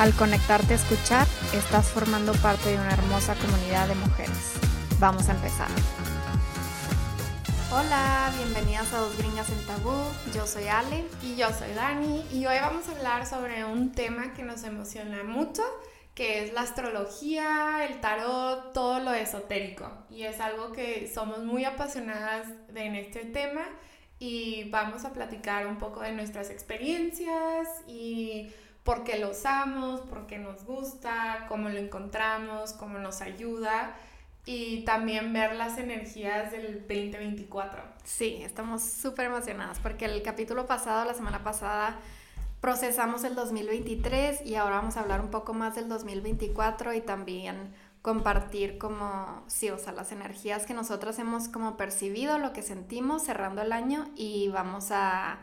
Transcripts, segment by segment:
Al conectarte a escuchar, estás formando parte de una hermosa comunidad de mujeres. Vamos a empezar. Hola, bienvenidas a Dos Gringas en Tabú. Yo soy Ale. Y yo soy Dani. Y hoy vamos a hablar sobre un tema que nos emociona mucho, que es la astrología, el tarot, todo lo esotérico. Y es algo que somos muy apasionadas de en este tema y vamos a platicar un poco de nuestras experiencias y por qué lo usamos, por qué nos gusta, cómo lo encontramos, cómo nos ayuda y también ver las energías del 2024. Sí, estamos súper emocionadas porque el capítulo pasado, la semana pasada, procesamos el 2023 y ahora vamos a hablar un poco más del 2024 y también compartir como, sí, o sea, las energías que nosotras hemos como percibido, lo que sentimos cerrando el año y vamos a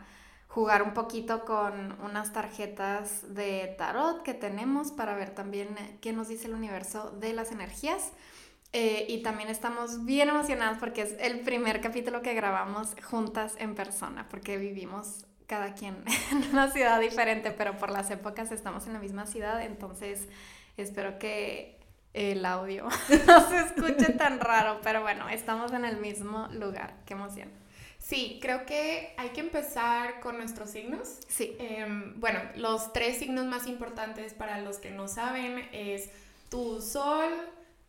jugar un poquito con unas tarjetas de tarot que tenemos para ver también eh, qué nos dice el universo de las energías. Eh, y también estamos bien emocionadas porque es el primer capítulo que grabamos juntas en persona, porque vivimos cada quien en una ciudad diferente, pero por las épocas estamos en la misma ciudad, entonces espero que el audio no se escuche tan raro, pero bueno, estamos en el mismo lugar, qué emoción. Sí, creo que hay que empezar con nuestros signos. Sí. Em, bueno, los tres signos más importantes para los que no saben es tu sol,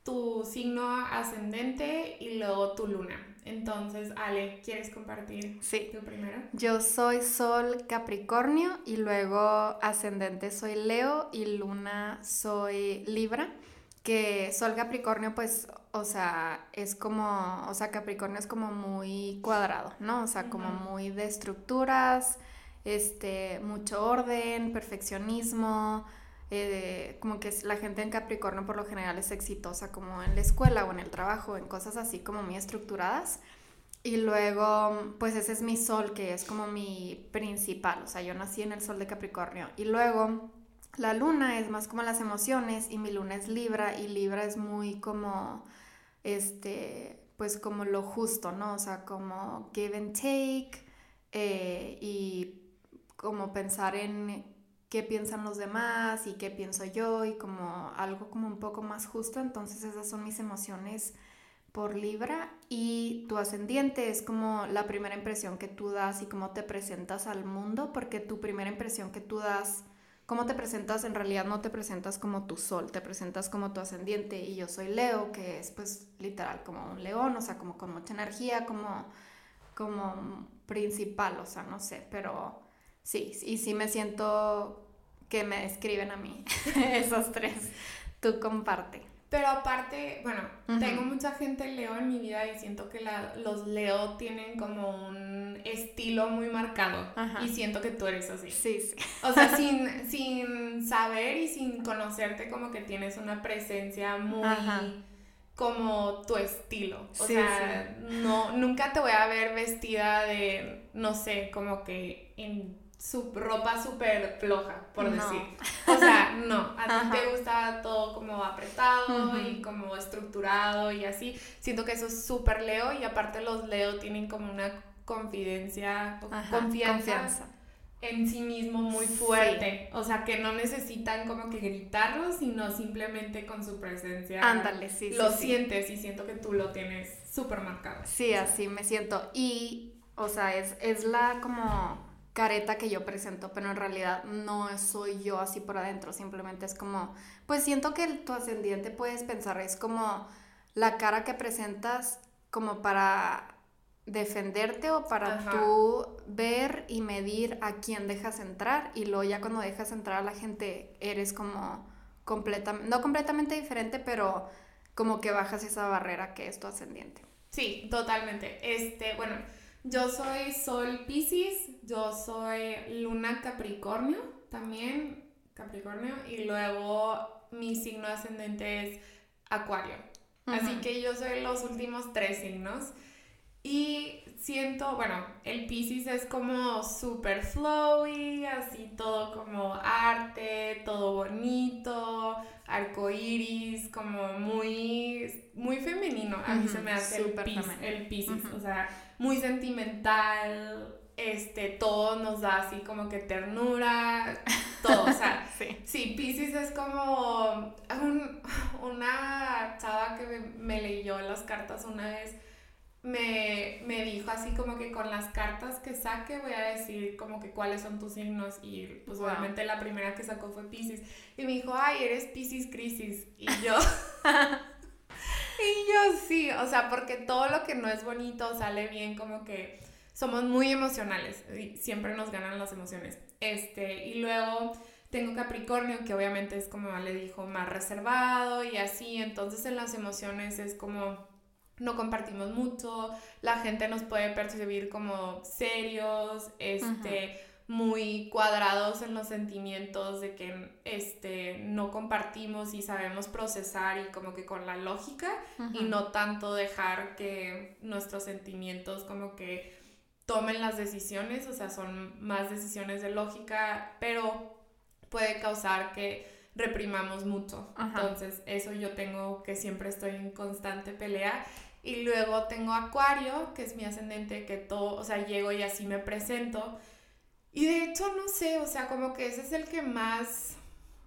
tu signo ascendente y luego tu luna. Entonces, Ale, ¿quieres compartir sí. tu primero? Yo soy Sol Capricornio y luego ascendente soy Leo y luna soy Libra que Sol Capricornio, pues, o sea, es como, o sea, Capricornio es como muy cuadrado, ¿no? O sea, como muy de estructuras, este, mucho orden, perfeccionismo, eh, como que la gente en Capricornio por lo general es exitosa como en la escuela o en el trabajo, en cosas así como muy estructuradas. Y luego, pues ese es mi sol, que es como mi principal, o sea, yo nací en el sol de Capricornio. Y luego la luna es más como las emociones y mi luna es Libra y Libra es muy como, este, pues como lo justo, ¿no? O sea, como give and take eh, y como pensar en qué piensan los demás y qué pienso yo y como algo como un poco más justo. Entonces esas son mis emociones por Libra y tu ascendiente es como la primera impresión que tú das y cómo te presentas al mundo, porque tu primera impresión que tú das cómo te presentas, en realidad no te presentas como tu sol, te presentas como tu ascendiente. Y yo soy Leo, que es pues literal como un león, o sea, como con mucha energía, como, como principal, o sea, no sé, pero sí, y sí me siento que me describen a mí, esos tres, tú comparte. Pero aparte, bueno, tengo mucha gente Leo en mi vida y siento que los Leo tienen como un estilo muy marcado. Y siento que tú eres así. Sí, sí. O sea, sin, sin saber y sin conocerte, como que tienes una presencia muy como tu estilo. O sea, no, nunca te voy a ver vestida de, no sé, como que en su ropa súper floja, por decir. O sea, no, a ti te gusta todo como apretado y como estructurado y así. Siento que eso es súper Leo y aparte los Leo tienen como una confidencia, confianza, en sí mismo muy fuerte. O sea, que no necesitan como que gritarlo, sino simplemente con su presencia. Ándale, sí. Lo sientes y siento que tú lo tienes súper marcado. Sí, así me siento. Y, o sea, es, es la como careta que yo presento, pero en realidad no soy yo así por adentro, simplemente es como, pues siento que tu ascendiente puedes pensar, es como la cara que presentas como para defenderte o para tú ver y medir a quién dejas entrar y luego ya cuando dejas entrar a la gente eres como completamente, no completamente diferente, pero como que bajas esa barrera que es tu ascendiente. Sí, totalmente. Este, bueno, yo soy Sol Pisces, yo soy Luna Capricornio también. Capricornio, y luego mi signo ascendente es Acuario. Así que yo soy los últimos tres signos. Y siento, bueno, el Pisces es como super flowy, así todo como arte, todo bonito, arcoiris, como muy, muy femenino. A mí se me hace el, el Pisces, o sea, muy sentimental, este, todo nos da así como que ternura, todo, o sea, sí. sí, Pisces es como una chava que me, me leyó las cartas una vez me, me, dijo así como que con las cartas que saque voy a decir como que cuáles son tus signos y pues obviamente la primera que sacó fue Pisces. Y me dijo, ay, eres Pisces Crisis y yo... y yo sí, o sea, porque todo lo que no es bonito sale bien como que somos muy emocionales y siempre nos ganan las emociones. Este, y luego tengo Capricornio, que obviamente es como le dijo, más reservado y así, entonces en las emociones es como no compartimos mucho, la gente nos puede percibir como serios, este, muy cuadrados en los sentimientos de que este, no compartimos y sabemos procesar y como que con la lógica y no tanto dejar que nuestros sentimientos como que tomen las decisiones, o sea, son más decisiones de lógica, pero puede causar que reprimamos mucho. Entonces, eso yo tengo que siempre estoy en constante pelea y luego tengo Acuario, que es mi ascendente, que todo, o sea, llego y así me presento. Y de hecho, no sé, o sea, como que ese es el que más,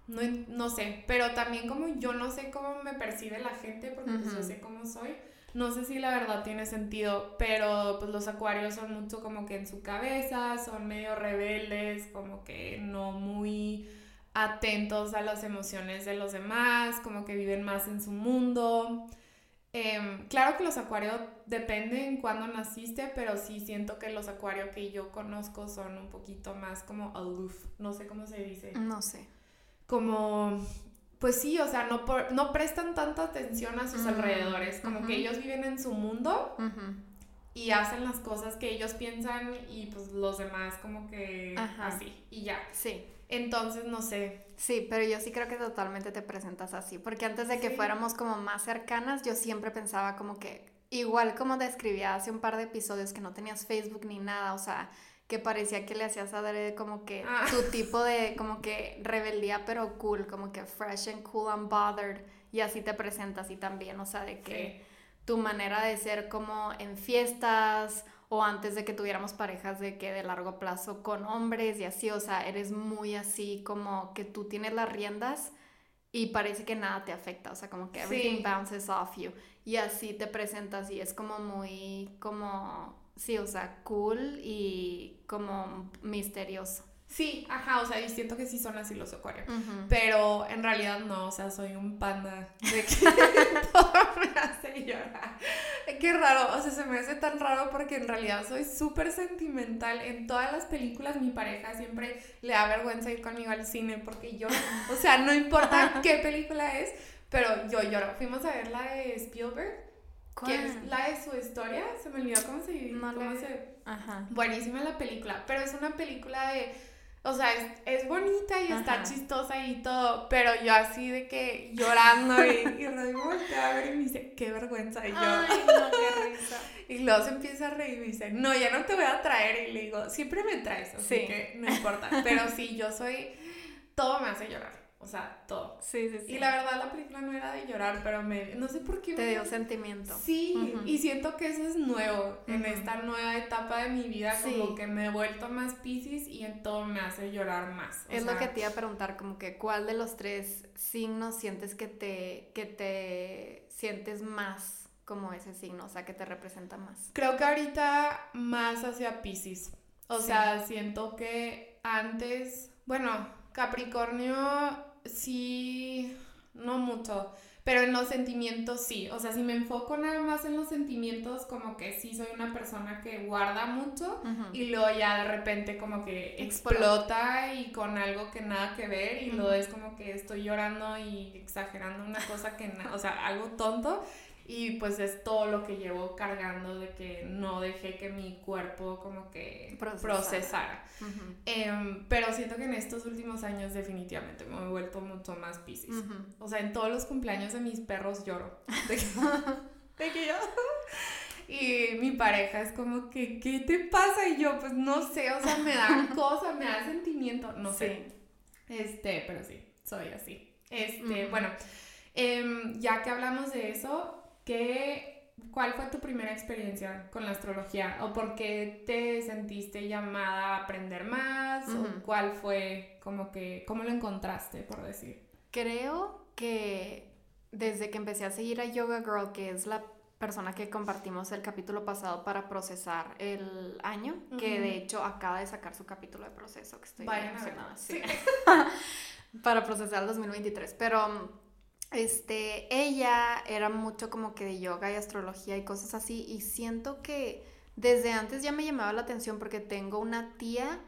no, no sé, pero también como yo no sé cómo me percibe la gente, porque pues yo sé cómo soy. No sé si la verdad tiene sentido, pero pues los acuarios son mucho como que en su cabeza, son medio rebeldes, como que no muy atentos a las emociones de los demás, como que viven más en su mundo. Em, claro que los acuarios dependen cuándo naciste, pero sí siento que los acuarios que yo conozco son un poquito más como aloof, no sé cómo se dice. No sé. Como, pues sí, o sea, no, no prestan tanta atención a sus mm, alrededores, como que ellos viven en su mundo y hacen las cosas que ellos piensan y pues los demás como que así y ya. Sí. Entonces, no sé. Sí, pero yo sí creo que totalmente te presentas así, porque antes de que fuéramos como más cercanas, yo siempre pensaba como que, igual como describía hace un par de episodios que no tenías Facebook ni nada, o sea, que parecía que le hacías a dar como que ah. tu tipo de como que rebeldía pero cool, como que fresh and cool and bothered, y así te presentas y también, o sea, de que tu manera de ser como en fiestas o antes de que tuviéramos parejas de que de largo plazo con hombres y así, o sea, eres muy así como que tú tienes las riendas y parece que nada te afecta, o sea, como que everything bounces off you y así te presentas y es como muy como sí, o sea, cool y como misterioso. Sí, ajá, o sea, y siento que sí son así los acuarios. Pero en realidad no, o sea, soy un panda de que todo me hace llorar. Qué raro, o sea, se me hace tan raro porque en realidad soy súper sentimental. En todas las películas mi pareja siempre le da vergüenza ir conmigo al cine porque yo, o sea, no importa qué película es, pero yo lloro. Fuimos a ver la de Spielberg. Que es la de su historia, se me olvidó cómo se... cómo se... Ajá. Buenísima la película, pero es una película de o sea, es, es bonita y está chistosa y todo, pero yo así de que llorando y, y Rodrigo voltea a ver y me dice, qué vergüenza. Y yo, Ay, no, qué risa. Y luego se empieza a reír y me dice, no, ya no te voy a traer. Y le digo, siempre me traes, así que no importa. Pero sí, yo soy, todo me hace llorar. O sea, todo. Sí, sí, sí. Y la verdad la película no era de llorar, pero me, no sé por qué. Te dio sentimiento. Sí, y siento que eso es nuevo en esta nueva etapa de mi vida, como que me he vuelto más piscis y en todo me hace llorar más. es lo que te iba a preguntar, como que cuál de los tres signos sientes que te, que te sientes más como ese signo, o sea, que te representa más. Creo que ahorita más hacia piscis. O sea, siento que antes, bueno, Capricornio sí, no mucho, pero en los sentimientos sí. O sea, si me enfoco nada más en los sentimientos, como que sí soy una persona que guarda mucho y luego ya de repente como que explota y con algo que nada que ver y luego es como que estoy llorando y exagerando una cosa que, o sea, algo tonto. Y pues es todo lo que llevo cargando de que no dejé que mi cuerpo como que procesara. Em, pero siento que en estos últimos años definitivamente me he vuelto mucho más piscis. O sea, en todos los cumpleaños de mis perros lloro. De que, yo... Y mi pareja es como que, ¿qué te pasa? Y yo, pues no sé, o sea, me da cosa, me da sentimiento, no sé. Este, pero sí, soy así. Este, bueno, em, ya que hablamos de eso, ¿Qué, ¿Cuál fue tu primera experiencia con la astrología? ¿O por qué te sentiste llamada a aprender más? ¿O cuál fue, como que, cómo lo encontraste, por decir? Creo que desde que empecé a seguir a Yoga Girl, que es la persona que compartimos el capítulo pasado para procesar el año, que de hecho acaba de sacar su capítulo de proceso, que estoy emocionada. Sí. para procesar el 2023. Pero este, ella era mucho como que de yoga y astrología y cosas así y siento que desde antes ya me llamaba la atención porque tengo una tía,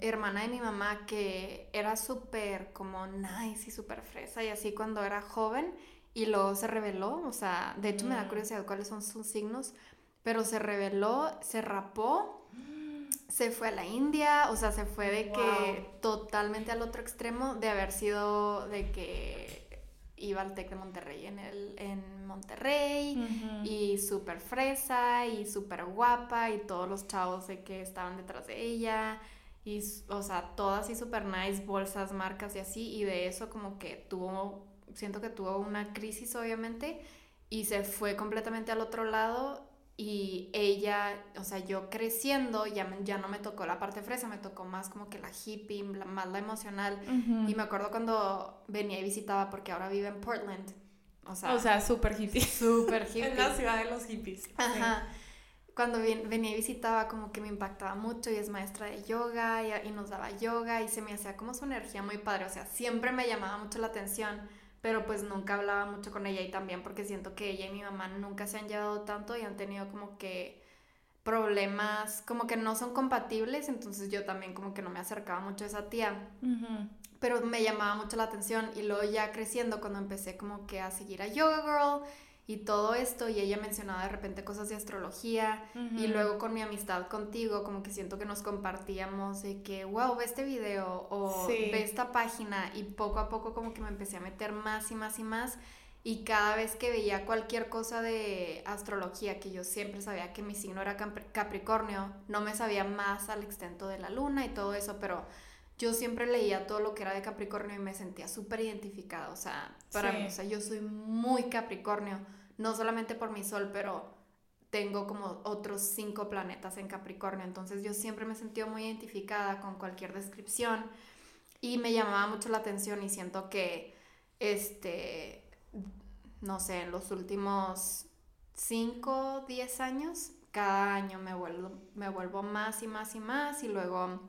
hermana de mi mamá, que era súper como nice y súper fresa y así cuando era joven y luego se reveló, o sea, de hecho me da mm. curiosidad cuáles son sus signos, pero se reveló, se rapó, se fue a la India, o sea, se fue de que totalmente al otro extremo de haber sido de que iba al TEC de Monterrey en, el, en Monterrey y súper fresa y súper guapa y todos los chavos de que estaban detrás de ella y, o sea, todas así súper nice, bolsas, marcas y así y de eso como que tuvo, siento que tuvo una crisis obviamente y se fue completamente al otro lado y ella, o sea, yo creciendo, ya, ya no me tocó la parte fresa, me tocó más como que la hippie, más la emocional. Y me acuerdo cuando venía y visitaba, porque ahora vive en Portland. O sea, o sea súper hippie. Súper hippie. en la ciudad de los hippies. Ajá. Cuando venía y visitaba, como que me impactaba mucho y es maestra de yoga y, y nos daba yoga y se me hacía como su energía muy padre. O sea, siempre me llamaba mucho la atención pero pues nunca hablaba mucho con ella y también porque siento que ella y mi mamá nunca se han llevado tanto y han tenido como que problemas como que no son compatibles, entonces yo también como que no me acercaba mucho a esa tía. Pero me llamaba mucho la atención y luego ya creciendo cuando empecé como que a seguir a Yoga Girl y todo esto y ella mencionaba de repente cosas de astrología y luego con mi amistad contigo como que siento que nos compartíamos de que wow ve este video o ve esta página y poco a poco como que me empecé a meter más y más y más y cada vez que veía cualquier cosa de astrología que yo siempre sabía que mi signo era Capricornio no me sabía más al extento de la luna y todo eso pero yo siempre leía todo lo que era de Capricornio y me sentía súper identificada, o sea, para mí, o sea, yo soy muy Capricornio, no solamente por mi sol, pero tengo como otros cinco planetas en Capricornio, entonces yo siempre me sentí muy identificada con cualquier descripción y me llamaba mucho la atención y siento que, este, no sé, en los últimos cinco, diez años, cada año me vuelvo, me vuelvo más y más y más y luego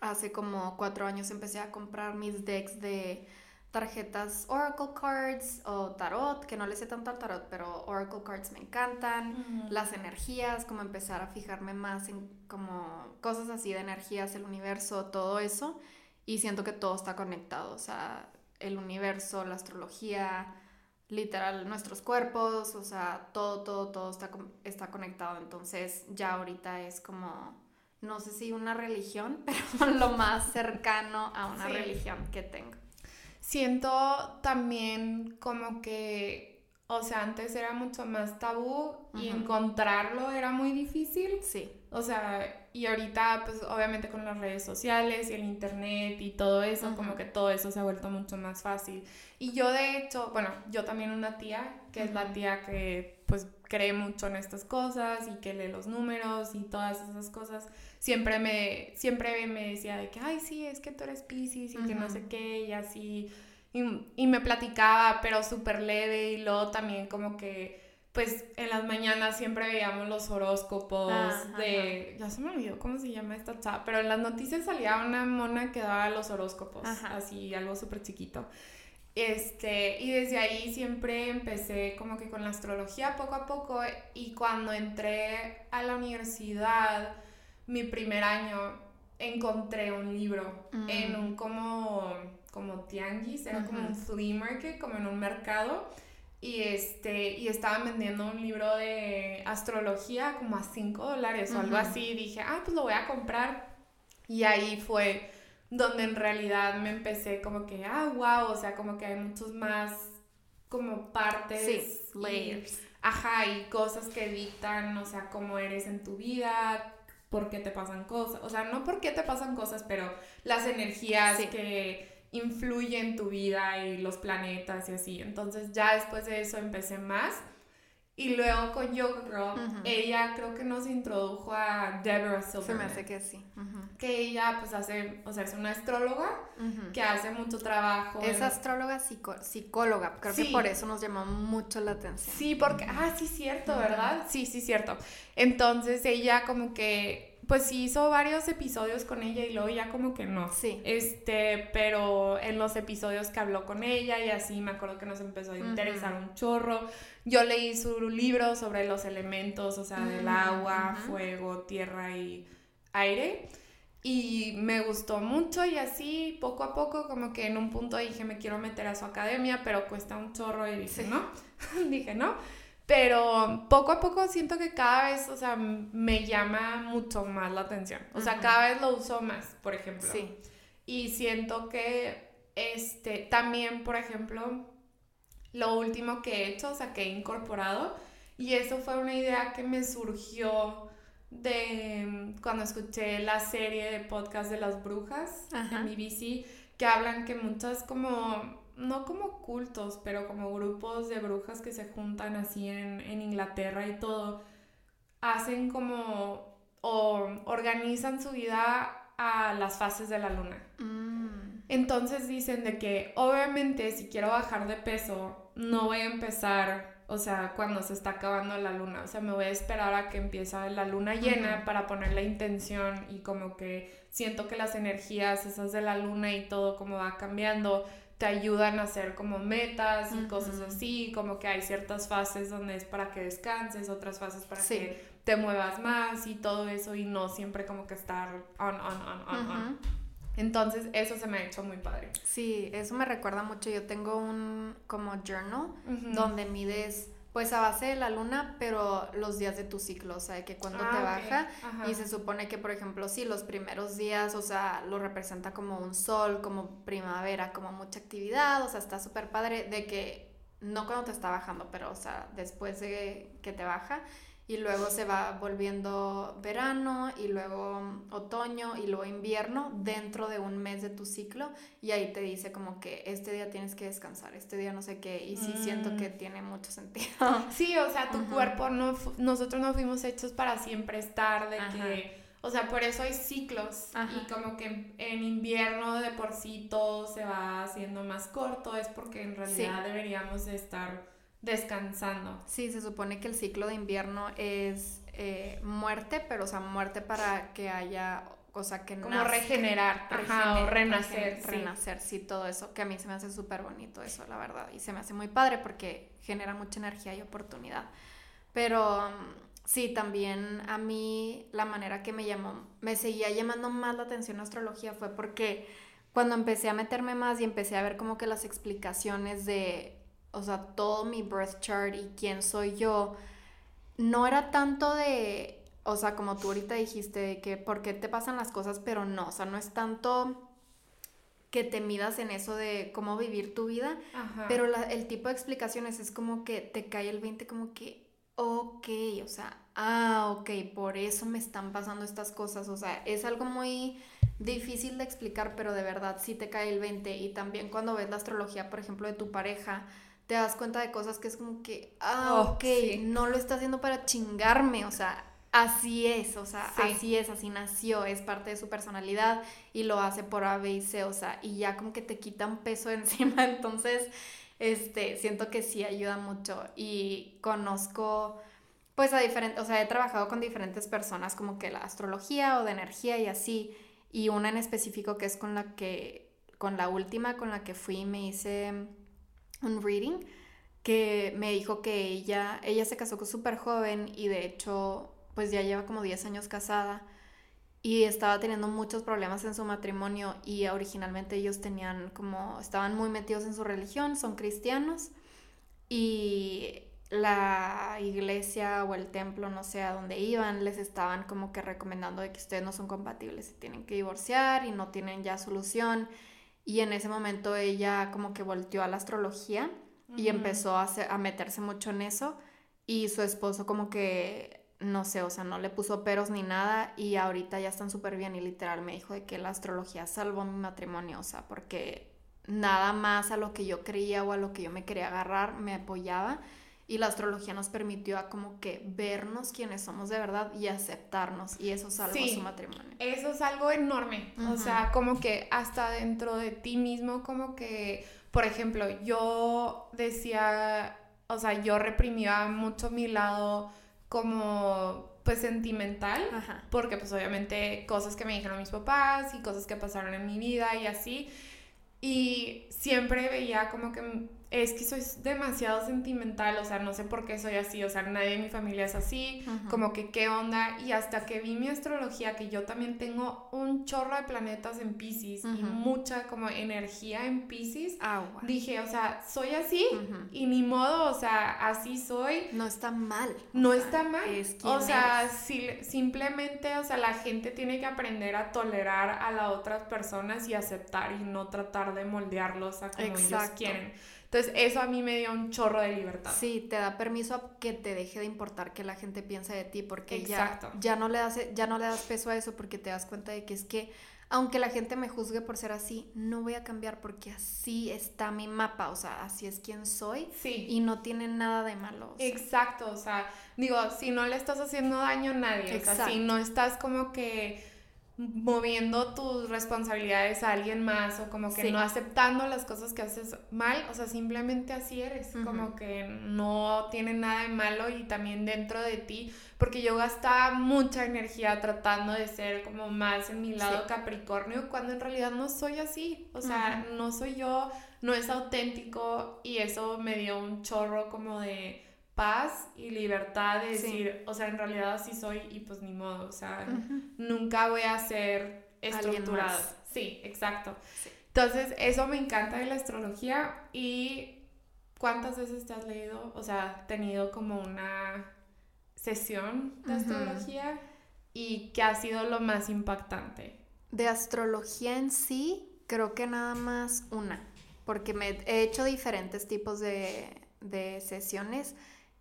hace como cuatro años empecé a comprar mis decks de tarjetas Oracle Cards o Tarot, que no le sé tanto al Tarot, pero Oracle Cards me encantan, las energías, como empezar a fijarme más en como cosas así de energías, el universo, todo eso, y siento que todo está conectado, o sea, el universo, la astrología, literal, nuestros cuerpos, o sea, todo, todo, todo está, está conectado, entonces ya ahorita es como no sé si una religión, pero lo más cercano a una religión que tengo. Siento también como que, o sea, antes era mucho más tabú y encontrarlo era muy difícil. Sí. O sea, y ahorita, pues obviamente con las redes sociales y el internet y todo eso, como que todo eso se ha vuelto mucho más fácil. Y yo de hecho, bueno, yo también una tía, que es la tía que pues cree mucho en estas cosas y que lee los números y todas esas cosas siempre me, siempre me decía de que, ay, sí, es que tú eres Pisces y que no sé qué, y así, y, me platicaba, pero súper leve, y luego también como que, pues, en las mañanas siempre veíamos los horóscopos de, ya se me olvidó cómo se llama esta chava, pero en las noticias salía una mona que daba los horóscopos, así, algo súper chiquito. Este, y desde ahí siempre empecé como que con la astrología poco a poco y cuando entré a la universidad, mi primer año encontré un libro en un como, como tianguis, era como un flea market, como en un mercado. Y este y estaban vendiendo un libro de astrología como a 5 dólares o algo así. Y dije, ah, pues lo voy a comprar. Y ahí fue donde en realidad me empecé como que, ah, wow, o sea, como que hay muchos más como partes. Sí, layers. ajá, y cosas que dictan, o sea, cómo eres en tu vida, por qué te pasan cosas. O sea, no por qué te pasan cosas, pero las energías que influye en tu vida y los planetas y así. Entonces ya después de eso empecé más. Y luego con Yoga Girl, ella creo que nos introdujo a Deborah Silverman. Se me hace que sí. Que ella pues hace, o sea, es una astróloga que hace mucho trabajo. Es astróloga psicóloga, creo que por eso nos llamó mucho la atención. Sí, porque, ah, sí, cierto, ¿verdad? Sí, sí, cierto. Entonces ella como que pues sí hizo varios episodios con ella y luego ya como que no. Sí. Este, pero en los episodios que habló con ella y así me acuerdo que nos empezó a interesar un chorro. Yo leí su libro sobre los elementos, o sea, del agua, fuego, tierra y aire. Y me gustó mucho y así poco a poco como que en un punto dije me quiero meter a su academia, pero cuesta un chorro y dije no, dije no. Pero poco a poco siento que cada vez, o sea, me llama mucho más la atención. O sea, cada vez lo uso más, por ejemplo. Sí. Y siento que, este, también, por ejemplo, lo último que he hecho, o sea, que he incorporado, y eso fue una idea que me surgió de cuando escuché la serie de podcast de las brujas en mi bici, que hablan que muchas como no como cultos, pero como grupos de brujas que se juntan así en, Inglaterra y todo, hacen como o organizan su vida a las fases de la luna. Mm. Entonces dicen de que obviamente si quiero bajar de peso, no voy a empezar, o sea, cuando se está acabando la luna, o sea, me voy a esperar a que empiece la luna llena para poner la intención y como que siento que las energías esas de la luna y todo como va cambiando, te ayudan a hacer como metas y cosas así, como que hay ciertas fases donde es para que descanses, otras fases para que te muevas más y todo eso y no siempre como que estar on, on, on, on, on. Entonces eso se me ha hecho muy padre. Sí, eso me recuerda mucho. Yo tengo un como journal donde mides pues a base de la luna, pero los días de tu ciclo, o sea, que cuando te ah, baja y se supone que, por ejemplo, sí, los primeros días, o sea, lo representa como un sol, como primavera, como mucha actividad, o sea, está súper padre de que no cuando te está bajando, pero, o sea, después de que te baja, y luego se va volviendo verano y luego otoño y luego invierno dentro de un mes de tu ciclo y ahí te dice como que este día tienes que descansar, este día no sé qué y sí siento que mm. tiene mucho sentido. Sí, o sea, tu cuerpo no nosotros no fuimos hechos para siempre estar de que o sea, por eso hay ciclos y como que en invierno de por sí todo se va haciendo más corto, es porque en realidad deberíamos de estar descansando. Sí, se supone que el ciclo de invierno es eh, muerte, pero o sea, muerte para que haya, o sea, que Como regenerar, o renacer. Renacer, sí, todo eso, que a mí se me hace súper bonito eso, la verdad, y se me hace muy padre porque genera mucha energía y oportunidad. Pero sí, también a mí la manera que me llamó, me seguía llamando más la atención la astrología fue porque cuando empecé a meterme más y empecé a ver como que las explicaciones de o sea, todo mi birth chart y quién soy yo, no era tanto de, o sea, como tú ahorita dijiste, que por qué te pasan las cosas, pero no, o sea, no es tanto que te midas en eso de cómo vivir tu vida, pero el tipo de explicaciones es como que te cae el 20 como que, ok, o sea, ah, ok, por eso me están pasando estas cosas, o sea, es algo muy difícil de explicar, pero de verdad sí te cae el 20 y también cuando ves la astrología, por ejemplo, de tu pareja, te das cuenta de cosas que es como que, ah, oh, ok, no lo está haciendo para chingarme, o sea, así es, o sea, así es, así nació, es parte de su personalidad y lo hace por A, B y C, o sea, y ya como que te quitan peso encima, entonces, este, siento que sí ayuda mucho y conozco, pues a diferentes, o sea, he trabajado con diferentes personas como que la astrología o de energía y así, y una en específico que es con la que, con la última con la que fui, me hice un reading que me dijo que ella, ella se casó súper joven y de hecho pues ya lleva como 10 años casada y estaba teniendo muchos problemas en su matrimonio y originalmente ellos tenían como, estaban muy metidos en su religión, son cristianos y la iglesia o el templo, no sé a dónde iban, les estaban como que recomendando de que ustedes no son compatibles, se tienen que divorciar y no tienen ya solución. Y en ese momento ella como que volteó a la astrología y empezó a, a meterse mucho en eso. Y su esposo como que, no sé, o sea, no le puso peros ni nada y ahorita ya están súper bien y literal me dijo de que la astrología salvó mi matrimonio, o sea, porque nada más a lo que yo creía o a lo que yo me quería agarrar me apoyaba y la astrología nos permitió a como que vernos quienes somos de verdad y aceptarnos y eso salvó su matrimonio. Eso es algo enorme, o sea, como que hasta dentro de ti mismo, como que, por ejemplo, yo decía, o sea, yo reprimía mucho mi lado como pues sentimental, porque pues obviamente cosas que me dijeron mis papás y cosas que pasaron en mi vida y así, y siempre veía como que es que soy demasiado sentimental, o sea, no sé por qué soy así, o sea, nadie en mi familia es así, como que qué onda, y hasta que vi mi astrología, que yo también tengo un chorro de planetas en Pisces y mucha como energía en Pisces, dije, o sea, soy así y ni modo, o sea, así soy. No está mal. No está mal. o sea, si, simplemente, o sea, la gente tiene que aprender a tolerar a las otras personas y aceptar y no tratar de moldearlos a como ellos quieren. Entonces, eso a mí me dio un chorro de libertad. Sí, te da permiso a que te deje de importar que la gente piense de ti, porque ya, ya, no le das, ya no le das peso a eso, porque te das cuenta de que es que, aunque la gente me juzgue por ser así, no voy a cambiar porque así está mi mapa, o sea, así es quien soy. Sí. Y no tiene nada de malo. Exacto, o sea, digo, si no le estás haciendo daño a nadie, o sea, si no estás como que moviendo tus responsabilidades a alguien más o como que no aceptando las cosas que haces mal, o sea, simplemente así eres, como que no tiene nada de malo y también dentro de ti, porque yo gastaba mucha energía tratando de ser como más en mi lado Capricornio, cuando en realidad no soy así, o sea, no soy yo, no es auténtico y eso me dio un chorro como de paz y libertad de decir, o sea, en realidad así soy y pues ni modo, o sea, nunca voy a ser estructurado. Sí, exacto. Entonces, eso me encanta de la astrología y ¿cuántas veces te has leído, o sea, tenido como una sesión de astrología y qué ha sido lo más impactante? De astrología en sí, creo que nada más una, porque me he hecho diferentes tipos de, de sesiones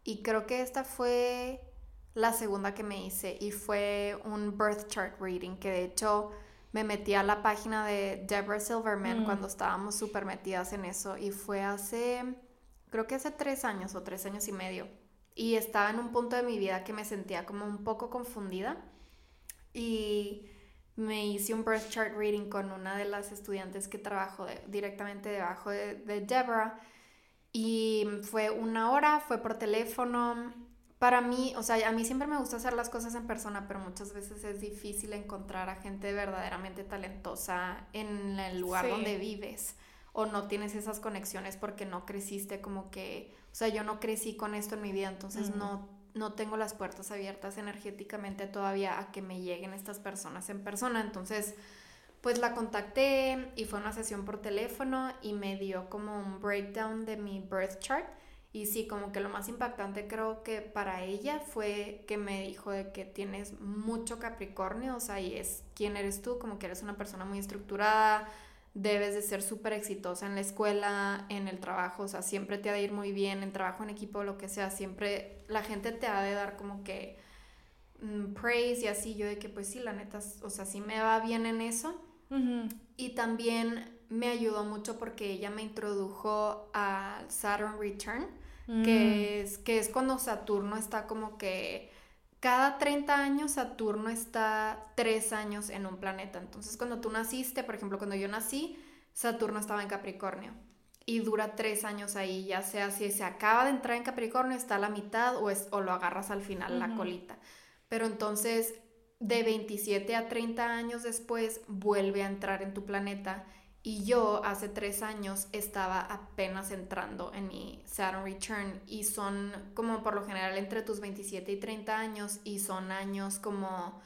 y creo que esta fue la segunda que me hice y fue un birth chart reading, que de hecho me metí a la página de Deborah Silverman mm. cuando estábamos súper metidas en eso y fue hace, creo que hace tres años o tres años y medio. Y estaba en un punto de mi vida que me sentía como un poco confundida y me hice un birth chart reading con una de las estudiantes que trabajo directamente debajo de, de Deborah y fue una hora, fue por teléfono. Para mí, o sea, a mí siempre me gusta hacer las cosas en persona, pero muchas veces es difícil encontrar a gente verdaderamente talentosa en el lugar donde vives o no tienes esas conexiones porque no creciste como que, o sea, yo no crecí con esto en mi vida, entonces no, no tengo las puertas abiertas energéticamente todavía a que me lleguen estas personas en persona, entonces pues la contacté y fue una sesión por teléfono y me dio como un breakdown de mi birth chart. Y sí, como que lo más impactante creo que para ella fue que me dijo de que tienes mucho Capricornio, o sea, y es quién eres tú, como que eres una persona muy estructurada, debes de ser súper exitosa en la escuela, en el trabajo, o sea, siempre te ha de ir muy bien, en trabajo en equipo, lo que sea, siempre la gente te ha de dar como que mm, praise y así, yo de que pues sí, la neta, o sea, sí me va bien en eso. Y también me ayudó mucho porque ella me introdujo al Saturn Return, que, mm. es, que es cuando Saturno está como que cada 30 años Saturno está 3 años en un planeta. Entonces cuando tú naciste, por ejemplo, cuando yo nací, Saturno estaba en Capricornio y dura 3 años ahí, ya sea si se acaba de entrar en Capricornio, está a la mitad o, es, o lo agarras al final, la colita. Pero entonces de 27 a 30 años después vuelve a entrar en tu planeta y yo hace tres años estaba apenas entrando en mi Saturn Return y son como por lo general entre tus 27 y 30 años y son años como,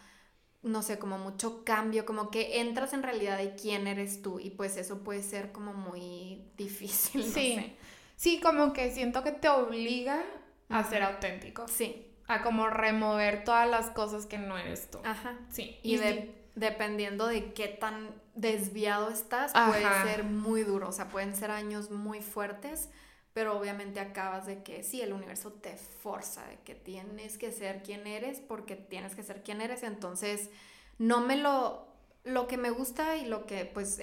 no sé, como mucho cambio, como que entras en realidad de quién eres tú y pues eso puede ser como muy difícil. Sí. Sí, como que siento que te obliga a ser auténtico. Sí. A como remover todas las cosas que no eres tú. Ajá. Sí. Y, dependiendo de qué tan desviado estás, puede ser muy duro. O sea, pueden ser años muy fuertes, pero obviamente acabas de que sí, el universo te forza, de que tienes que ser quien eres porque tienes que ser quien eres. Entonces, no me lo... Lo que me gusta y lo que pues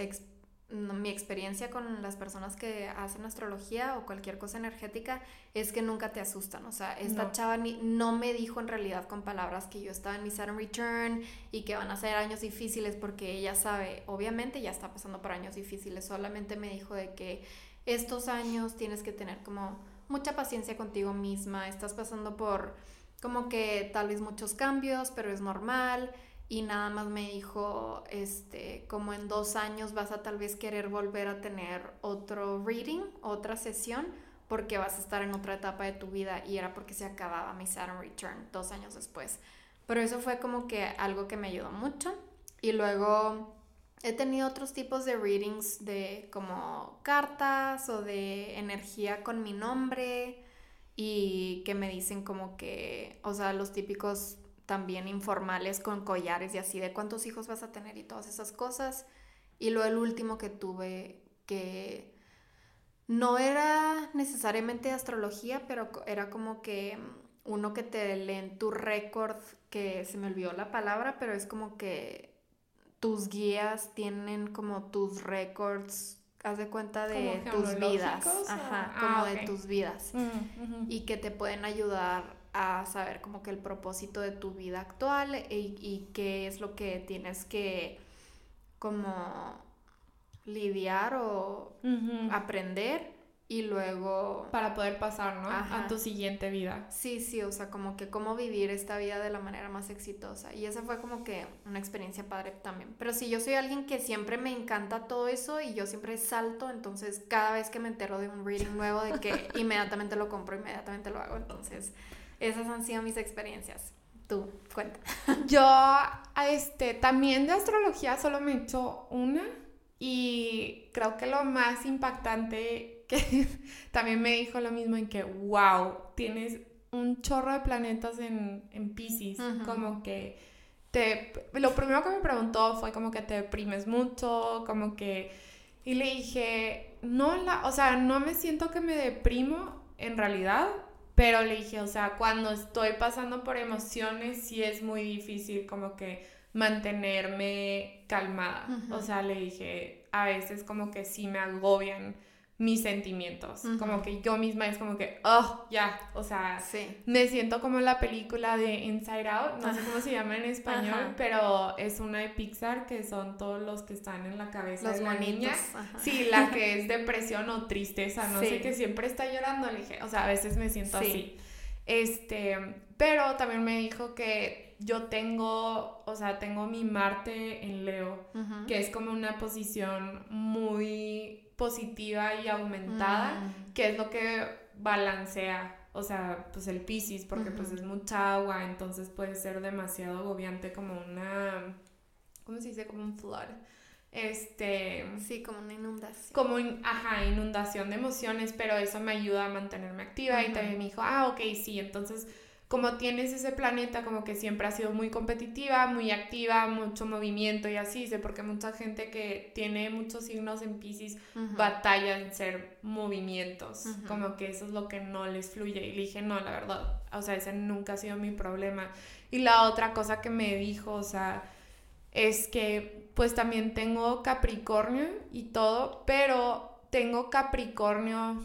mi experiencia con las personas que hacen astrología o cualquier cosa energética es que nunca te asustan. O sea, esta chava no me dijo en realidad con palabras que yo estaba en mi Saturn Return y que van a ser años difíciles porque ella sabe, obviamente ya está pasando por años difíciles. Solamente me dijo de que estos años tienes que tener como mucha paciencia contigo misma. Estás pasando por como que tal vez muchos cambios, pero es normal y nada más me dijo, este, como en dos años vas a tal vez querer volver a tener otro reading, otra sesión, porque vas a estar en otra etapa de tu vida y era porque se acababa mi Saturn Return dos años después. Pero eso fue como que algo que me ayudó mucho. Y luego he tenido otros tipos de readings de como cartas o de energía con mi nombre y que me dicen como que, o sea, los típicos también informales con collares y así de cuántos hijos vas a tener y todas esas cosas. Y luego el último que tuve que no era necesariamente astrología, pero era como que uno que te leen tu récord, que se me olvidó la palabra, pero es como que tus guías tienen como tus récords, haz de cuenta de tus vidas, ajá, ah, como de tus vidas, mm, y que te pueden ayudar a saber como que el propósito de tu vida actual y, qué es lo que tienes que como lidiar o aprender y luego... Para poder pasar, ¿no? A tu siguiente vida. Sí, sí, o sea, como que cómo vivir esta vida de la manera más exitosa. Y esa fue como que una experiencia padre también. Pero sí, yo soy alguien que siempre me encanta todo eso y yo siempre salto, entonces cada vez que me entero de un reading nuevo, de que inmediatamente lo compro, inmediatamente lo hago, entonces... Esas han sido mis experiencias. Tú, cuenta. Yo, este, también de astrología solo me he hecho una y creo que lo más impactante que también me dijo lo mismo en que, wow, tienes un chorro de planetas en, en Pisces, como que te, lo primero que me preguntó fue como que te deprimes mucho, como que, y le dije, no, la, o sea, no me siento que me deprimo en realidad, pero le dije, o sea, cuando estoy pasando por emociones, sí es muy difícil como que mantenerme calmada. O sea, le dije, a veces como que sí me agobian mis sentimientos. Como que yo misma es como que, oh, ya, o sea, me siento como la película de Inside Out, no sé cómo se llama en español, pero es una de Pixar que son todos los que están en la cabeza de la niña. Sí, la que es depresión o tristeza, no sé, que siempre está llorando, le dije, o sea, a veces me siento así. Este, pero también me dijo que yo tengo, o sea, tengo mi Marte en Leo, que es como una posición muy positiva y aumentada, mm. que es lo que balancea, o sea, pues el Pisces, porque pues es mucha agua, entonces puede ser demasiado agobiante como una, ¿cómo se dice? Como un flood. Este... Sí, como una inundación. Como, ajá, inundación de emociones, pero eso me ayuda a mantenerme activa y también me dijo, ah, ok, sí, entonces como tienes ese planeta como que siempre ha sido muy competitiva, muy activa, mucho movimiento y así, sé porque mucha gente que tiene muchos signos en Pisces batalla en ser movimientos, como que eso es lo que no les fluye. Y le dije, no, la verdad, o sea, ese nunca ha sido mi problema. Y la otra cosa que me dijo, o sea, es que pues también tengo Capricornio y todo, pero tengo Capricornio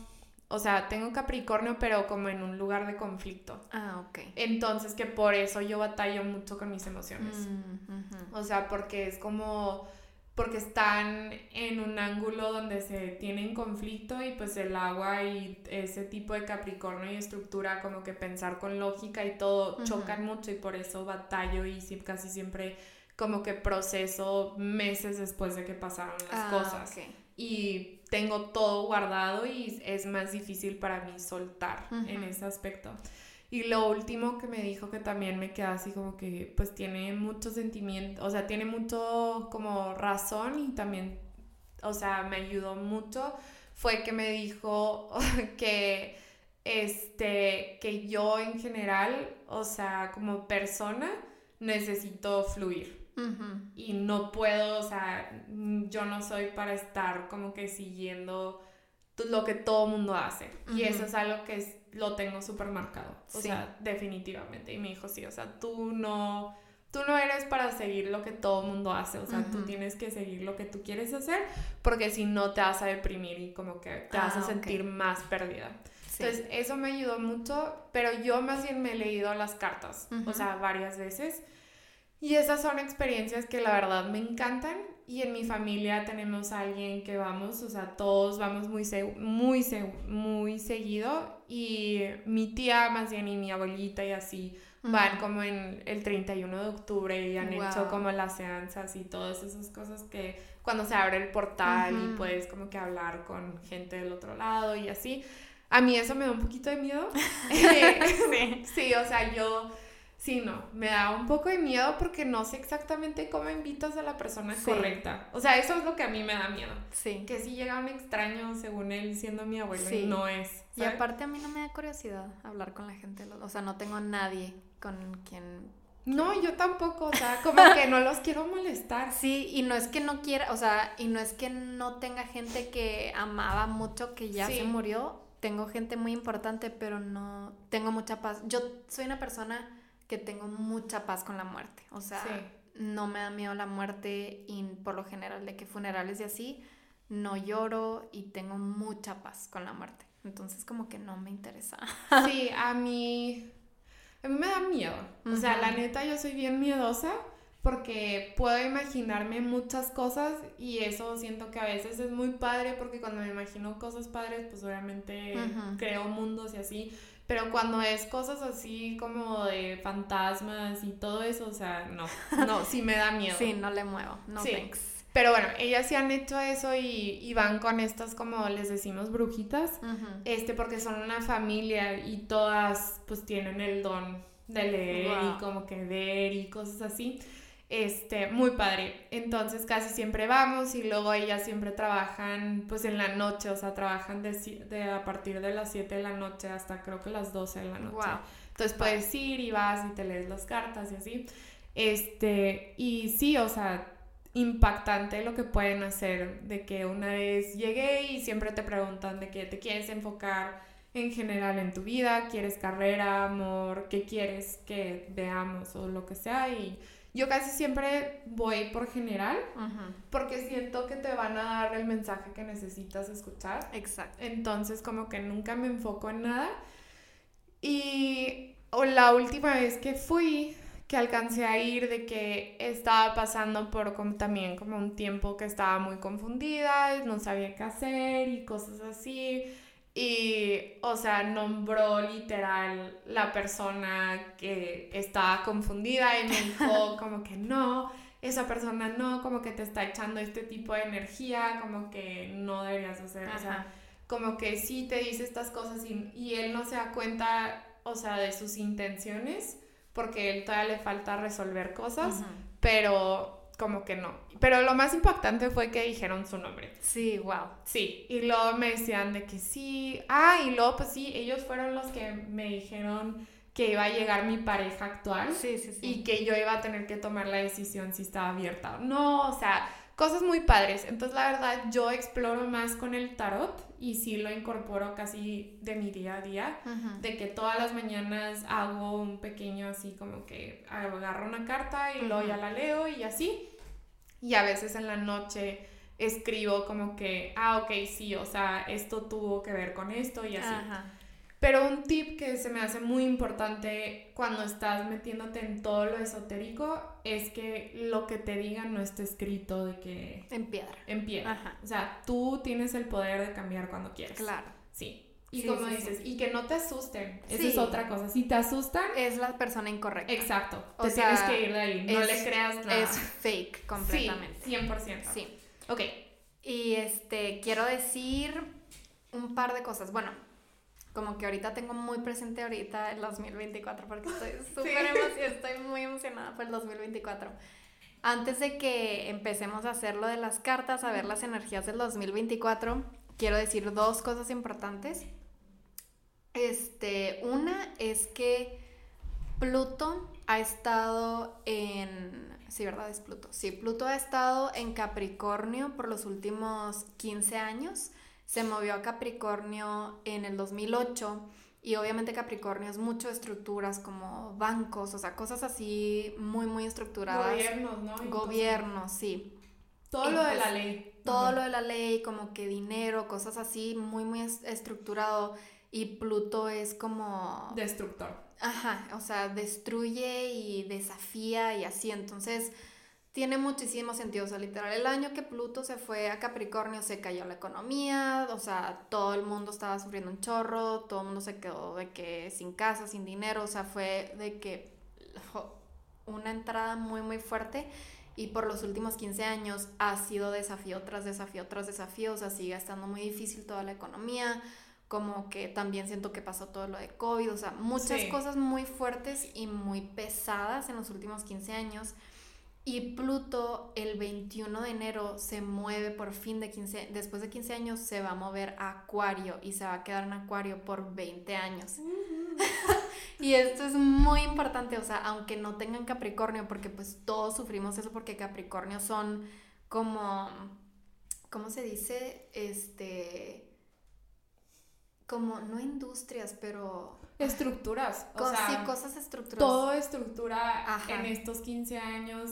o sea, tengo Capricornio, pero como en un lugar de conflicto. Ah, ok. Entonces, que por eso yo batallo mucho con mis emociones. Mm, o sea, porque es como. Porque están en un ángulo donde se tienen conflicto y pues el agua y ese tipo de Capricornio y estructura, como que pensar con lógica y todo, chocan mucho y por eso batallo y casi siempre como que proceso meses después de que pasaron las ah, cosas. Y tengo todo guardado y es más difícil para mí soltar en ese aspecto. Y lo último que me dijo que también me queda así como que pues tiene mucho sentimiento, o sea, tiene mucho como razón y también, o sea, me ayudó mucho. fue que me dijo que este que yo en general, o sea, como persona necesito fluir. Y no puedo, o sea, yo no soy para estar como que siguiendo lo que todo mundo hace. Y eso es algo que lo tengo súper marcado. O sea, definitivamente. Y me dijo, sí, o sea, tú no, tú no eres para seguir lo que todo mundo hace. O sea, tú tienes que seguir lo que tú quieres hacer porque si no te vas a deprimir y como que te vas a ah, sentir más perdida. Entonces, eso me ayudó mucho, pero yo más bien me he leído las cartas, o sea, varias veces. Y esas son experiencias que la verdad me encantan. Y en mi familia tenemos a alguien que vamos, o sea, todos vamos muy, muy, muy seguido. Y mi tía más bien y mi abuelita y así van como en el 31 de octubre y han hecho como las seanzas y todas esas cosas que cuando se abre el portal y puedes como que hablar con gente del otro lado y así. A mí eso me da un poquito de miedo. sí. sí, o sea, yo Sí, no, me da un poco de miedo porque no sé exactamente cómo invitas a la persona correcta. O sea, eso es lo que a mí me da miedo. Sí. Que si llega un extraño, según él, siendo mi abuelo, no es. Y aparte a mí no me da curiosidad hablar con la gente. O sea, no tengo a nadie con quien... No, yo tampoco, o sea, como que no los quiero molestar. Sí, y no es que no quiera, o sea, y no es que no tenga gente que amaba mucho que ya se murió. Tengo gente muy importante, pero no tengo mucha paz. Yo soy una persona que tengo mucha paz con la muerte. O sea, no me da miedo la muerte y por lo general de que funerales y así, no lloro y tengo mucha paz con la muerte. Entonces como que no me interesa. Sí, a mí, a mí me da miedo. O sea, la neta yo soy bien miedosa porque puedo imaginarme muchas cosas y eso siento que a veces es muy padre porque cuando me imagino cosas padres pues obviamente creo mundos y así pero cuando es cosas así como de fantasmas y todo eso, o sea, no, no, sí me da miedo. Sí, no le muevo, no thanks. Pero bueno, ellas sí han hecho eso y, van con estas, como les decimos, brujitas, este, porque son una familia y todas pues tienen el don de leer y como que ver y cosas así este, muy padre. Entonces casi siempre vamos y luego ellas siempre trabajan pues en la noche, o sea, trabajan de, a partir de las 7 de la noche hasta creo que las 12 de la noche. Entonces puedes ir y vas y te lees las cartas y así. Este, y sí, o sea, impactante lo que pueden hacer de que una vez llegué y siempre te preguntan de qué te quieres enfocar en general en tu vida, quieres carrera, amor, qué quieres que veamos o lo que sea y yo casi siempre voy por general porque siento que te van a dar el mensaje que necesitas escuchar. Exacto. Entonces como que nunca me enfoco en nada. Y la última vez que fui, que alcancé a ir, de que estaba pasando por como, también como un tiempo que estaba muy confundida, no sabía qué hacer y cosas así. Y, o sea, nombró literal la persona que estaba confundida y me dijo como que no, esa persona no, como que te está echando este tipo de energía, como que no deberías hacer, o sea, como que sí te dice estas cosas y, y, él no se da cuenta, o sea, de sus intenciones, porque él todavía le falta resolver cosas, pero como que no. Pero lo más impactante fue que dijeron su nombre. Sí, wow. Sí, y luego me decían de que sí. Ah, y luego pues sí, ellos fueron los que me dijeron que iba a llegar mi pareja actual. Sí, sí, sí. Y que yo iba a tener que tomar la decisión si estaba abierta o no. O sea, cosas muy padres. Entonces, la verdad, yo exploro más con el tarot y sí lo incorporo casi de mi día a día. De que todas las mañanas hago un pequeño así como que agarro una carta y luego ya la leo y así. Y a veces en la noche escribo como que, ah, ok, sí, o sea, esto tuvo que ver con esto y así. Pero un tip que se me hace muy importante cuando estás metiéndote en todo lo esotérico es que lo que te digan no esté escrito de que... En piedra. En piedra. O sea, tú tienes el poder de cambiar cuando quieres. Claro. Sí. Y como dices, y que no te asusten. Esa es otra cosa. Si te asustan. Es la persona incorrecta. Exacto. te tienes que ir de ahí. No le creas nada. Es fake completamente. Sí, 100%. Sí. Ok. Y este, quiero decir un par de cosas. Bueno, como que ahorita tengo muy presente ahorita el 2024 porque estoy súper emocionada, estoy muy emocionada por el 2024. Antes de que empecemos a hacer lo de las cartas, a ver las energías del 2024, quiero decir dos cosas importantes. Este, una es que Pluto ha estado en... Sí, ¿verdad? Es Pluto. Sí, Pluto ha estado en Capricornio por los últimos 15 años. Se movió a Capricornio en el 2008 y obviamente Capricornio es mucho estructuras como bancos, o sea, cosas así muy, muy estructuradas. Gobiernos, ¿no? Gobiernos, sí. Todo lo de la pues, ley. Todo lo de la ley, como que dinero, cosas así, muy, muy estructurado. Y Pluto es como... Destructor. Ajá, o sea, destruye y desafía y así. Entonces, tiene muchísimo sentido. O sea, literal, el año que Pluto se fue a Capricornio se cayó la economía, o sea, todo el mundo estaba sufriendo un chorro, todo el mundo se quedó de que sin casa, sin dinero, o sea, fue de que una entrada muy, muy fuerte. Y por los últimos 15 años ha sido desafío tras desafío tras desafío, o sea, sigue estando muy difícil toda la economía como que también siento que pasó todo lo de COVID, o sea, muchas cosas muy fuertes y muy pesadas en los últimos 15 años. Y Pluto el 21 de enero se mueve por fin de 15, después de 15 años se va a mover a Acuario y se va a quedar en Acuario por 20 años. y esto es muy importante, o sea, aunque no tengan Capricornio, porque pues todos sufrimos eso porque Capricornio son como, ¿cómo se dice? Este como, no industrias, pero... Estructuras. O sea, sí, cosas estructuradas. Todo estructura en estos 15 años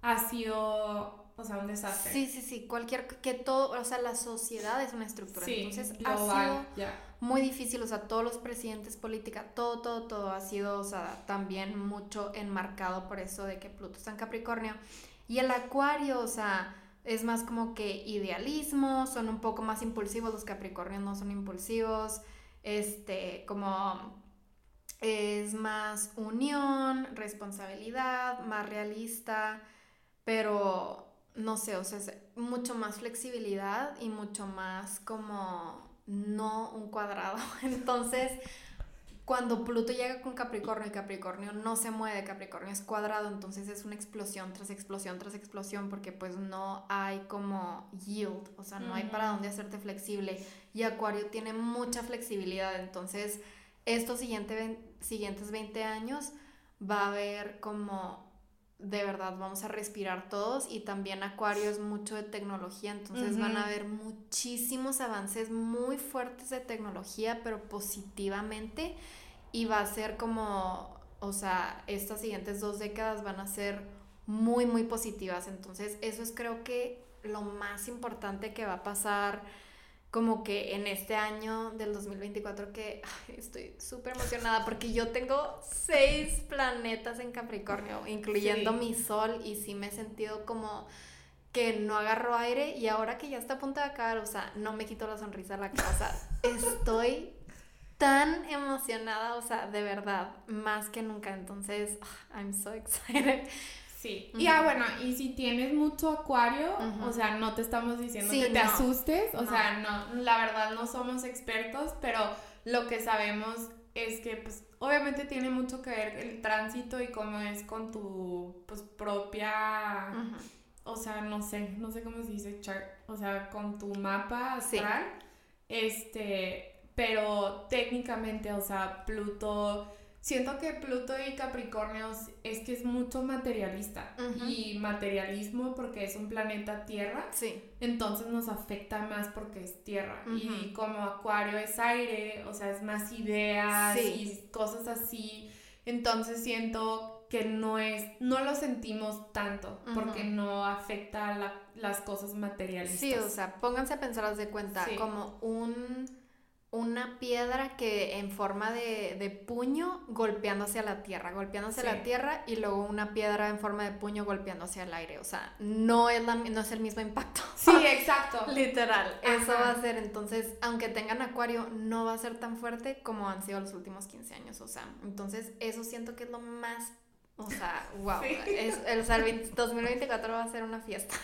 ha sido, o sea, un desastre. Sí, sí, sí, cualquier, que todo, o sea, la sociedad es una estructura. Entonces ha sido muy difícil, o sea, todos los presidentes, política, todo, todo, todo ha sido, o sea, también mucho enmarcado por eso de que Pluto está en Capricornio. Y el Acuario, o sea es más como que idealismo, son un poco más impulsivos, los Capricornios no son impulsivos, este, como es más unión, responsabilidad, más realista, pero no sé, o sea, es mucho más flexibilidad y mucho más como no un cuadrado. Entonces, cuando Pluto llega con Capricornio y Capricornio no se mueve, Capricornio es cuadrado, entonces es una explosión tras explosión tras explosión porque pues no hay como yield, o sea, no hay para dónde hacerte flexible. Y Acuario tiene mucha flexibilidad, entonces estos siguiente, siguientes 20 años va a haber como de verdad vamos a respirar todos y también Acuario es mucho de tecnología, entonces van a haber muchísimos avances muy fuertes de tecnología, pero positivamente y va a ser como, o sea, estas siguientes dos décadas van a ser muy, muy positivas. Entonces, eso es creo que lo más importante que va a pasar como que en este año del 2024 que estoy súper emocionada porque yo tengo seis planetas en Capricornio, incluyendo mi sol, y sí me he sentido como que no agarro aire y ahora que ya está a punto de acabar, o sea, no me quito la sonrisa a la casa. Estoy tan emocionada, o sea, de verdad, más que nunca. Entonces, ah, I'm so excited. Sí. Y ah, bueno, y si tienes mucho acuario, o sea, no te estamos diciendo que te asustes, o sea, no, la verdad no somos expertos, pero lo que sabemos es que, pues, obviamente tiene mucho que ver el tránsito y cómo es con tu, pues, propia, o sea, no sé, no sé cómo se dice chart, o sea, con tu mapa astral, este, pero técnicamente, o sea, Pluto, siento que Pluto y Capricornio es que es mucho materialista y materialismo porque es un planeta Tierra, sí. entonces nos afecta más porque es Tierra. Y como Acuario es aire, o sea, es más ideas y cosas así, entonces siento que no es, no lo sentimos tanto porque no afecta las cosas materialistas. Sí, o sea, pónganse a pensar de cuenta como un una piedra que en forma de, puño golpeando hacia la tierra, golpeando hacia la tierra y luego una piedra en forma de puño golpeando hacia el aire. O sea, no es, la, no es el mismo impacto. Sí, exacto. Literal. Eso va a ser, entonces, aunque tengan acuario, no va a ser tan fuerte como han sido los últimos 15 años. O sea, entonces eso siento que es lo más... O sea, wow. Es, el, el 2024 va a ser una fiesta.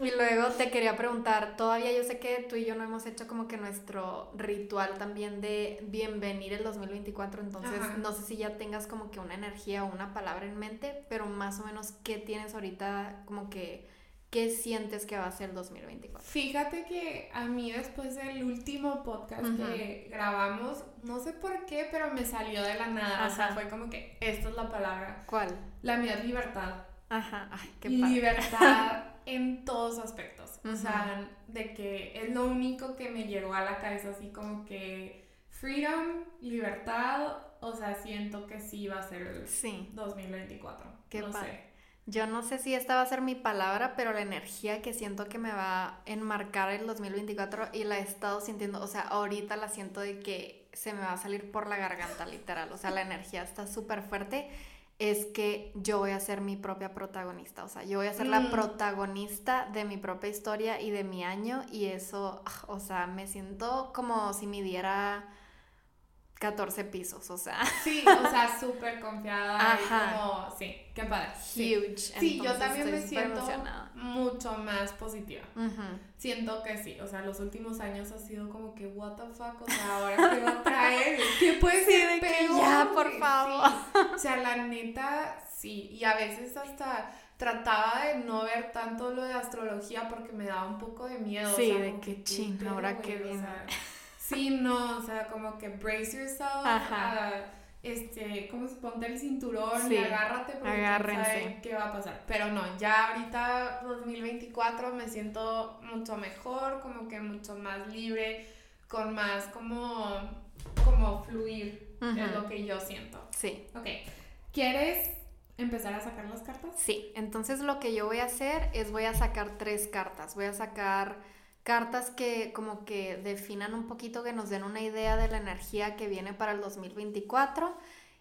Y luego te quería preguntar, todavía yo sé que tú y yo no hemos hecho como que nuestro ritual también de bienvenir el 2024, entonces no sé si ya tengas como que una energía o una palabra en mente, pero más o menos qué tienes ahorita como que ¿qué sientes que va a ser el 2024? Fíjate que a mí después del último podcast que grabamos, no sé por qué, pero me salió de la nada. O sea, fue como que esta es la palabra. ¿Cuál? La mía es libertad. Ajá, ay, qué padre. Libertad en todos aspectos. O sea, de que es lo único que me llegó a la cabeza, así como que freedom, libertad, o sea, siento que sí va a ser el sí. 2024. Qué no Sé. Yo no sé si esta va a ser mi palabra, pero la energía que siento que me va a enmarcar el 2024 y la he estado sintiendo, o sea, ahorita la siento de que se me va a salir por la garganta, literal. O sea, la energía está súper fuerte. Es que yo voy a ser mi propia protagonista. O sea, yo voy a ser la mm. protagonista de mi propia historia y de mi año. Y eso, ah, o sea, me siento como si me diera 14 pisos, o sea. Sí, o sea, súper confiada Ajá. y como, sí, qué padre. Huge. Sí, yo también me siento mucho más positiva. Siento que sí, o sea, los últimos años ha sido como que, what the fuck, o sea, ahora qué va a traer, qué puede ser peor. Ya, por favor. O sea, la neta, sí, y a veces hasta trataba de no ver tanto lo de astrología porque me daba un poco de miedo. Sí, de qué ching, ahora qué viene. Sí, no, o sea, como que brace yourself. Ajá. este, ¿cómo se ponte el cinturón y agárrate porque Agárrense. qué va a pasar. Pero no, ya ahorita 2024 me siento mucho mejor, como que mucho más libre, con más como, como fluir, es lo que yo siento. Sí. Ok, ¿quieres empezar a sacar las cartas? Sí, entonces lo que yo voy a hacer es voy a sacar tres cartas. Voy a sacar cartas que como que definan un poquito, que nos den una idea de la energía que viene para el 2024.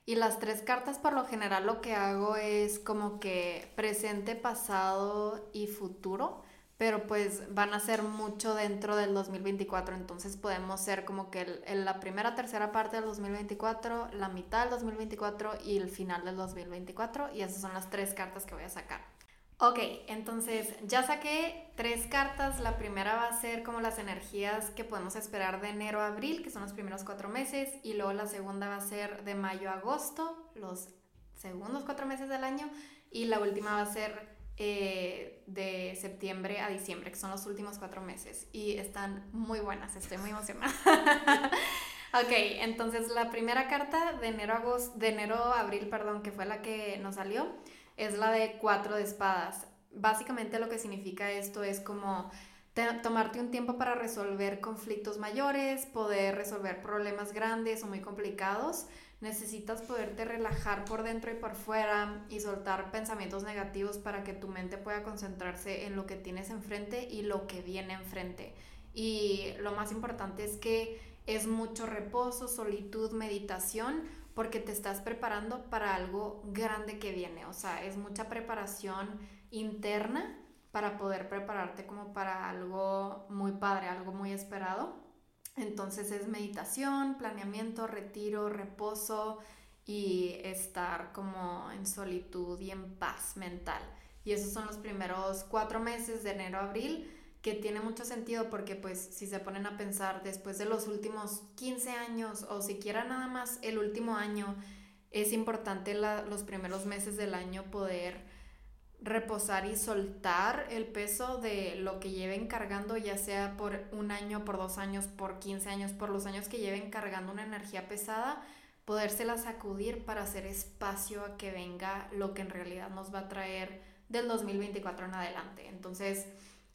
Y las tres cartas por lo general lo que hago es como que presente, pasado y futuro, pero pues van a ser mucho dentro del 2024, entonces podemos ser como que la primera, tercera parte del 2024, la mitad del 2024 y el final del 2024 y esas son las tres cartas que voy a sacar. Ok, entonces ya saqué tres cartas. La primera va a ser como las energías que podemos esperar de enero a abril, que son los primeros cuatro meses, y luego la segunda va a ser de mayo a agosto, los segundos cuatro meses del año, y la última va a ser eh, de septiembre a diciembre, que son los últimos cuatro meses, y están muy buenas, estoy muy emocionada. ok, entonces la primera carta de enero a agosto, de enero a abril, perdón, que fue la que nos salió es la de cuatro de espadas. Básicamente lo que significa esto es como tomarte un tiempo para resolver conflictos mayores, poder resolver problemas grandes o muy complicados. Necesitas poderte relajar por dentro y por fuera y soltar pensamientos negativos para que tu mente pueda concentrarse en lo que tienes enfrente y lo que viene enfrente. Y lo más importante es que es mucho reposo, solitud, meditación porque te estás preparando para algo grande que viene. O sea, es mucha preparación interna para poder prepararte como para algo muy padre, algo muy esperado. Entonces es meditación, planeamiento, retiro, reposo y estar como en solitud y en paz mental. Y esos son los primeros cuatro meses de enero a abril que tiene mucho sentido porque pues si se ponen a pensar después de los últimos 15 años o siquiera nada más el último año, es importante los primeros meses del año poder reposar y soltar el peso de lo que lleven cargando, ya sea por un año, por dos años, por 15 años, por los años que lleven cargando una energía pesada, podérsela sacudir para hacer espacio a que venga lo que en realidad nos va a traer del 2024 en adelante. Entonces,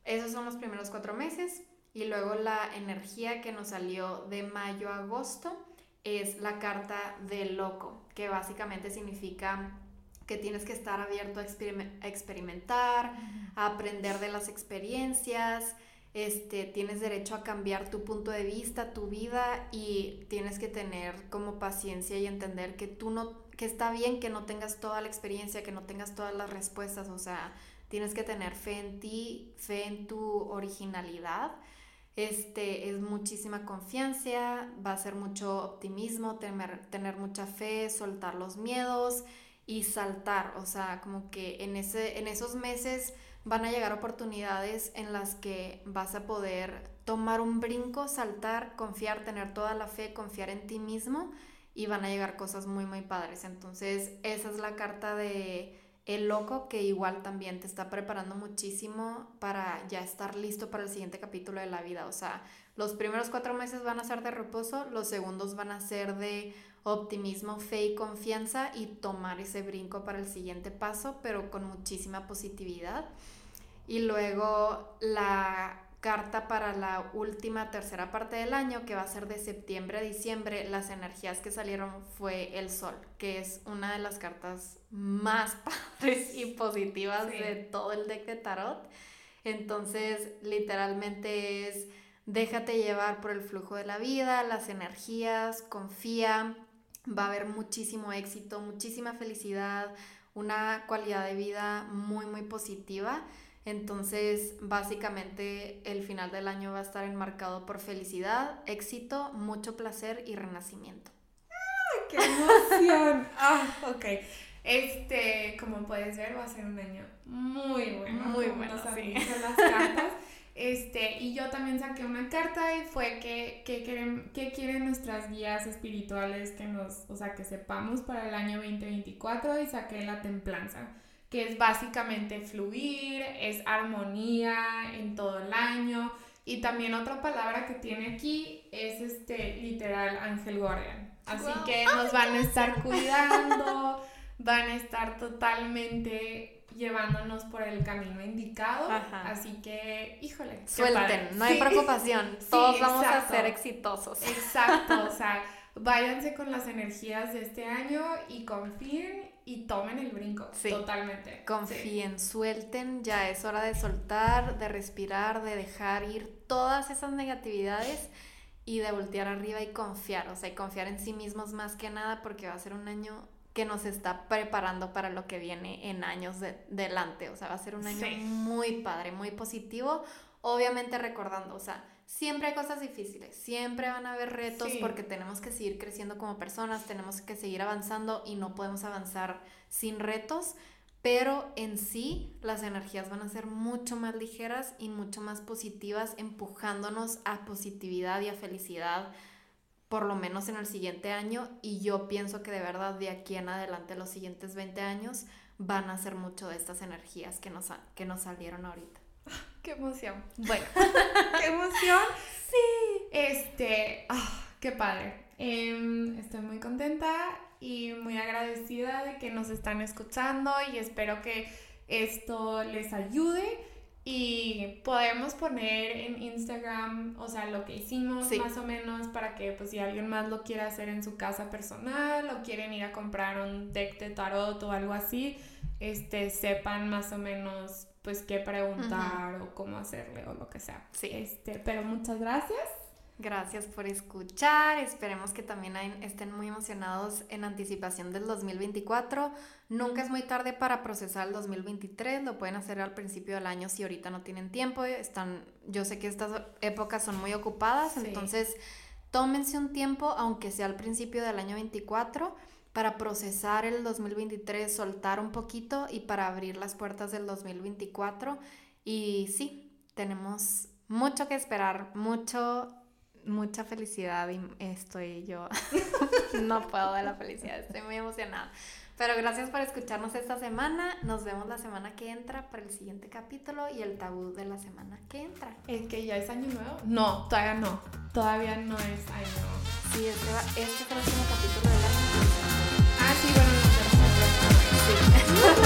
esos son los primeros cuatro meses. Y luego la energía que nos salió de mayo a agosto es la carta del loco, que básicamente significa que tienes que estar abierto a, experimentar, a aprender de las experiencias, este, tienes derecho a cambiar tu punto de vista, tu vida y tienes que tener como paciencia y entender que tú no, que está bien que no tengas toda la experiencia, que no tengas todas las respuestas, o sea, Tienes que tener fe en ti, fe en tu originalidad. Este es muchísima confianza, va a ser mucho optimismo, tener, mucha fe, soltar los miedos y saltar. O sea, como que en, ese, en esos meses van a llegar oportunidades en las que vas a poder tomar un brinco, saltar, confiar, tener toda la fe, confiar en ti mismo y van a llegar cosas muy, muy padres. Entonces, esa es la carta de el loco que igual también te está preparando muchísimo para ya estar listo para el siguiente capítulo de la vida. O sea, los primeros cuatro meses van a ser de reposo, los segundos van a ser de optimismo, fe y confianza y tomar ese brinco para el siguiente paso, pero con muchísima positividad. Y luego la carta para la última tercera parte del año, que va a ser de septiembre a diciembre, las energías que salieron fue el sol, que es una de las cartas más padres y positivas de todo el deck de tarot. Entonces, literalmente es déjate llevar por el flujo de la vida, las energías, confía, va a haber muchísimo éxito, muchísima felicidad, una calidad de vida muy, muy positiva. Entonces, básicamente, el final del año va a estar enmarcado por felicidad, éxito, mucho placer y renacimiento. ¡Ah, qué emoción! ah, ok. Este, como puedes ver, va a ser un año muy bueno. Muy bueno, sí. las cartas. Este, y yo también saqué una carta y fue que, que, quieren, que quieren nuestras guías espirituales que nos, o sea, que sepamos para el año 2024 y saqué la templanza que es básicamente fluir, es armonía en todo el año. Y también otra palabra que tiene aquí es este literal ángel guardián. Así que nos van a estar cuidando, van a estar totalmente llevándonos por el camino indicado. Así que, híjole. Suelten, no hay preocupación. Todos vamos a ser exitosos. Exacto, o sea, váyanse con las energías de este año y confíen y tomen el brinco. Totalmente. Confíen, suelten, ya es hora de soltar, de respirar, de dejar ir todas esas negatividades y de voltear arriba y confiar, o sea, y confiar en sí mismos más que nada porque va a ser un año que nos está preparando para lo que viene en años de, delante, o sea, va a ser un año muy padre, muy positivo, obviamente recordando, o sea, siempre hay cosas difíciles, siempre van a haber retos porque tenemos que seguir creciendo como personas, tenemos que seguir avanzando y no podemos avanzar sin retos, pero en sí las energías van a ser mucho más ligeras y mucho más positivas, empujándonos a positividad y a felicidad por lo menos en el siguiente año y yo pienso que de verdad de aquí en adelante los siguientes 20 años van a ser mucho de estas energías que nos, que nos salieron ahorita. Qué emoción. Bueno, qué emoción. Sí. Este, ah, qué padre. Em, estoy muy contenta y muy agradecida de que nos están escuchando y espero que esto les ayude y podemos poner en Instagram, o sea, lo que hicimos más o menos para que pues si alguien más lo quiere hacer en su casa personal o quieren ir a comprar un deck de tarot o algo así, este sepan más o menos pues qué preguntar o cómo hacerle o lo que sea. Sí. Este, pero muchas gracias. Gracias por escuchar. Esperemos que también estén muy emocionados en anticipación del 2024. Nunca es muy tarde para procesar el 2023. Lo pueden hacer al principio del año si ahorita no tienen tiempo. Están, yo sé que estas épocas son muy ocupadas, entonces tómense un tiempo, aunque sea al principio del año 24 para procesar el 2023, soltar un poquito y para abrir las puertas del 2024. Y sí, tenemos mucho que esperar, mucho, mucha felicidad y estoy yo, no puedo de la felicidad, estoy muy emocionada. Pero gracias por escucharnos esta semana. Nos vemos la semana que entra para el siguiente capítulo y el tabú de la semana que entra. ¿Es que ya es año nuevo? No, todavía no. Todavía no es año nuevo. Sí, este, va, este es el último capítulo del año. Ah, sí, bueno, nos vemos el próximo. Sí.